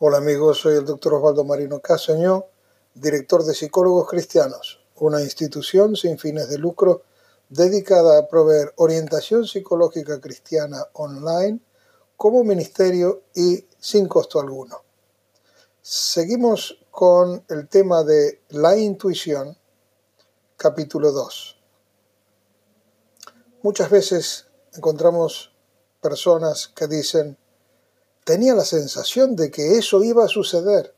Hola amigos, soy el doctor Osvaldo Marino Casañó, director de Psicólogos Cristianos, una institución sin fines de lucro dedicada a proveer orientación psicológica cristiana online como ministerio y sin costo alguno. Seguimos con el tema de la intuición, capítulo 2. Muchas veces encontramos personas que dicen, tenía la sensación de que eso iba a suceder.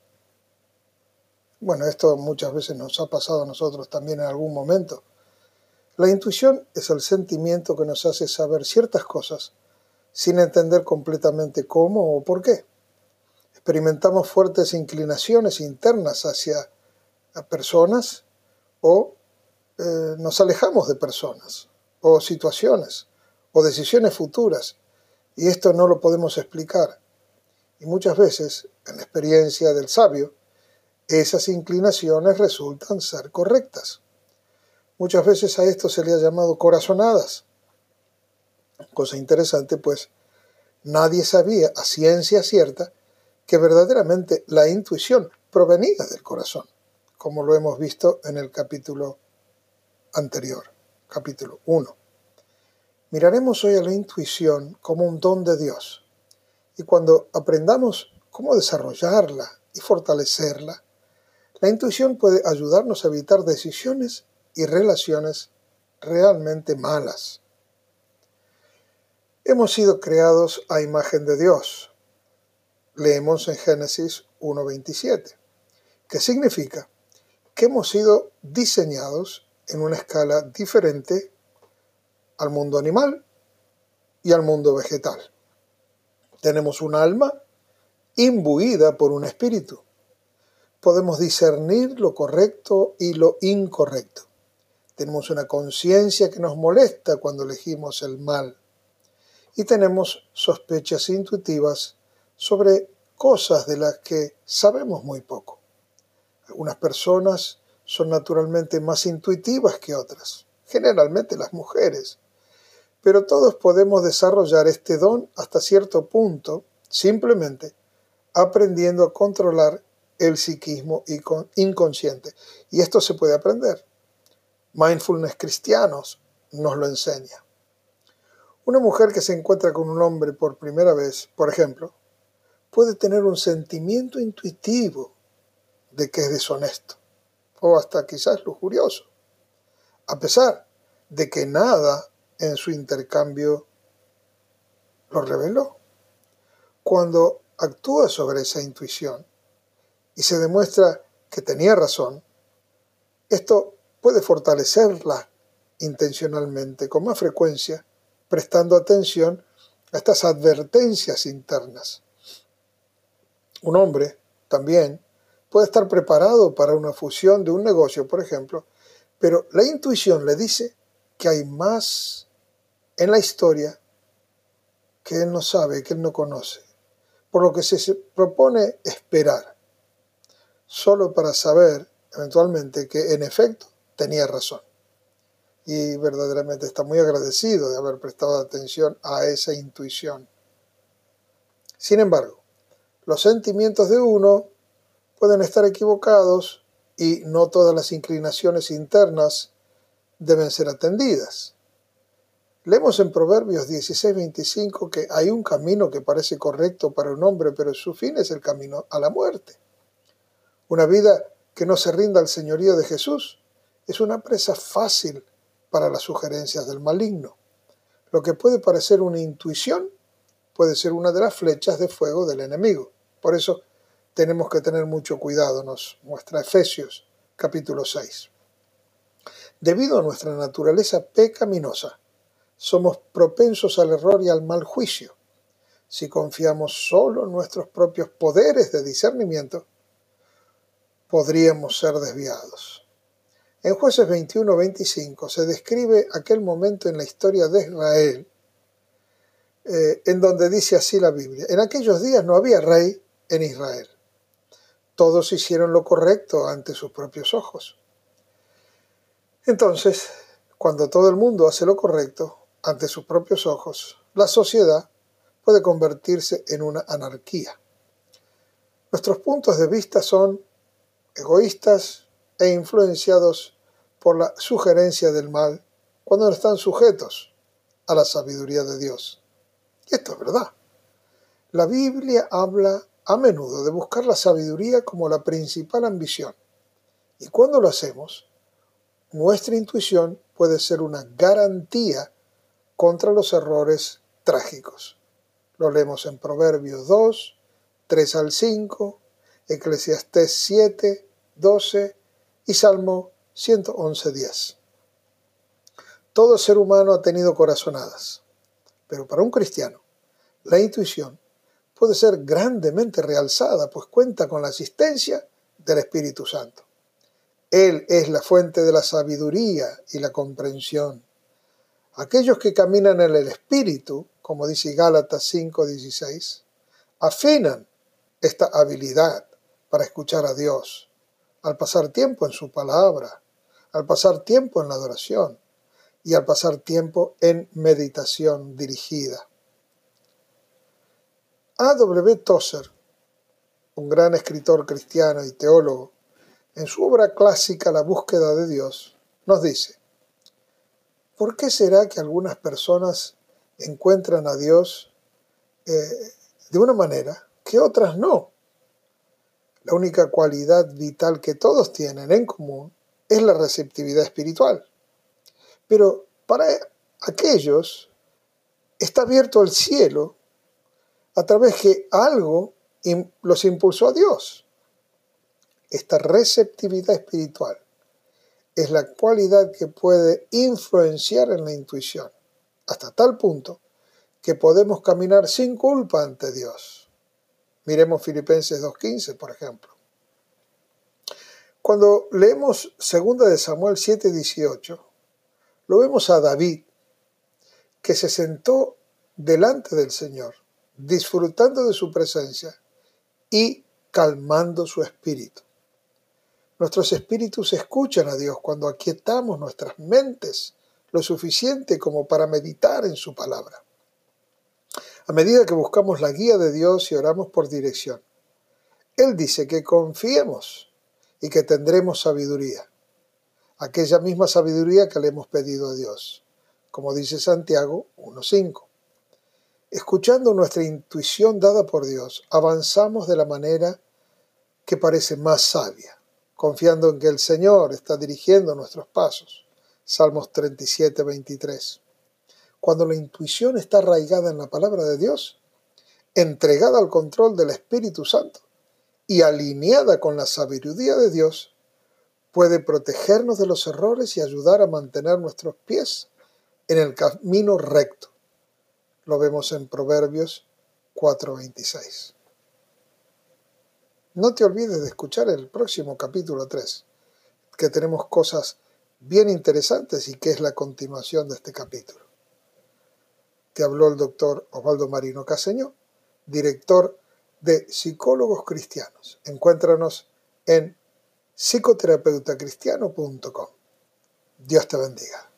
Bueno, esto muchas veces nos ha pasado a nosotros también en algún momento. La intuición es el sentimiento que nos hace saber ciertas cosas sin entender completamente cómo o por qué. Experimentamos fuertes inclinaciones internas hacia personas o eh, nos alejamos de personas o situaciones o decisiones futuras y esto no lo podemos explicar. Y muchas veces, en la experiencia del sabio, esas inclinaciones resultan ser correctas. Muchas veces a esto se le ha llamado corazonadas. Cosa interesante, pues nadie sabía a ciencia cierta que verdaderamente la intuición provenía del corazón, como lo hemos visto en el capítulo anterior, capítulo 1. Miraremos hoy a la intuición como un don de Dios y cuando aprendamos cómo desarrollarla y fortalecerla, la intuición puede ayudarnos a evitar decisiones y relaciones realmente malas. Hemos sido creados a imagen de Dios. Leemos en Génesis 1.27, que significa que hemos sido diseñados en una escala diferente al mundo animal y al mundo vegetal. Tenemos un alma imbuida por un espíritu. Podemos discernir lo correcto y lo incorrecto. Tenemos una conciencia que nos molesta cuando elegimos el mal. Y tenemos sospechas intuitivas sobre cosas de las que sabemos muy poco. Algunas personas son naturalmente más intuitivas que otras, generalmente las mujeres pero todos podemos desarrollar este don hasta cierto punto simplemente aprendiendo a controlar el psiquismo inconsciente. Y esto se puede aprender. Mindfulness cristianos nos lo enseña. Una mujer que se encuentra con un hombre por primera vez, por ejemplo, puede tener un sentimiento intuitivo de que es deshonesto o hasta quizás lujurioso, a pesar de que nada en su intercambio lo reveló. Cuando actúa sobre esa intuición y se demuestra que tenía razón, esto puede fortalecerla intencionalmente con más frecuencia, prestando atención a estas advertencias internas. Un hombre también puede estar preparado para una fusión de un negocio, por ejemplo, pero la intuición le dice que hay más en la historia que él no sabe, que él no conoce, por lo que se propone esperar, solo para saber eventualmente que en efecto tenía razón. Y verdaderamente está muy agradecido de haber prestado atención a esa intuición. Sin embargo, los sentimientos de uno pueden estar equivocados y no todas las inclinaciones internas deben ser atendidas. Leemos en Proverbios 16:25 que hay un camino que parece correcto para un hombre, pero su fin es el camino a la muerte. Una vida que no se rinda al señorío de Jesús es una presa fácil para las sugerencias del maligno. Lo que puede parecer una intuición puede ser una de las flechas de fuego del enemigo. Por eso tenemos que tener mucho cuidado, nos muestra Efesios capítulo 6. Debido a nuestra naturaleza pecaminosa, somos propensos al error y al mal juicio. Si confiamos solo en nuestros propios poderes de discernimiento, podríamos ser desviados. En jueces 21-25 se describe aquel momento en la historia de Israel eh, en donde dice así la Biblia, en aquellos días no había rey en Israel. Todos hicieron lo correcto ante sus propios ojos. Entonces, cuando todo el mundo hace lo correcto, ante sus propios ojos, la sociedad puede convertirse en una anarquía. Nuestros puntos de vista son egoístas e influenciados por la sugerencia del mal cuando no están sujetos a la sabiduría de Dios. Y esto es verdad. La Biblia habla a menudo de buscar la sabiduría como la principal ambición. Y cuando lo hacemos, nuestra intuición puede ser una garantía contra los errores trágicos. Lo leemos en Proverbios 2, 3 al 5, Eclesiastés 7, 12 y Salmo 111, 10. Todo ser humano ha tenido corazonadas, pero para un cristiano, la intuición puede ser grandemente realzada, pues cuenta con la asistencia del Espíritu Santo. Él es la fuente de la sabiduría y la comprensión. Aquellos que caminan en el Espíritu, como dice Gálatas 5:16, afinan esta habilidad para escuchar a Dios, al pasar tiempo en su palabra, al pasar tiempo en la adoración y al pasar tiempo en meditación dirigida. A. W. Tozer, un gran escritor cristiano y teólogo, en su obra clásica La búsqueda de Dios, nos dice, ¿por qué será que algunas personas encuentran a Dios eh, de una manera que otras no? La única cualidad vital que todos tienen en común es la receptividad espiritual. Pero para aquellos está abierto el cielo a través que algo los impulsó a Dios. Esta receptividad espiritual es la cualidad que puede influenciar en la intuición, hasta tal punto que podemos caminar sin culpa ante Dios. Miremos Filipenses 2.15, por ejemplo. Cuando leemos 2 de Samuel 7.18, lo vemos a David, que se sentó delante del Señor, disfrutando de su presencia y calmando su espíritu. Nuestros espíritus escuchan a Dios cuando aquietamos nuestras mentes lo suficiente como para meditar en su palabra. A medida que buscamos la guía de Dios y oramos por dirección, Él dice que confiemos y que tendremos sabiduría, aquella misma sabiduría que le hemos pedido a Dios, como dice Santiago 1.5. Escuchando nuestra intuición dada por Dios, avanzamos de la manera que parece más sabia confiando en que el Señor está dirigiendo nuestros pasos. Salmos 37, 23. Cuando la intuición está arraigada en la palabra de Dios, entregada al control del Espíritu Santo y alineada con la sabiduría de Dios, puede protegernos de los errores y ayudar a mantener nuestros pies en el camino recto. Lo vemos en Proverbios 4:26. No te olvides de escuchar el próximo capítulo 3, que tenemos cosas bien interesantes y que es la continuación de este capítulo. Te habló el doctor Osvaldo Marino Caseño, director de Psicólogos Cristianos. Encuéntranos en psicoterapeutacristiano.com. Dios te bendiga.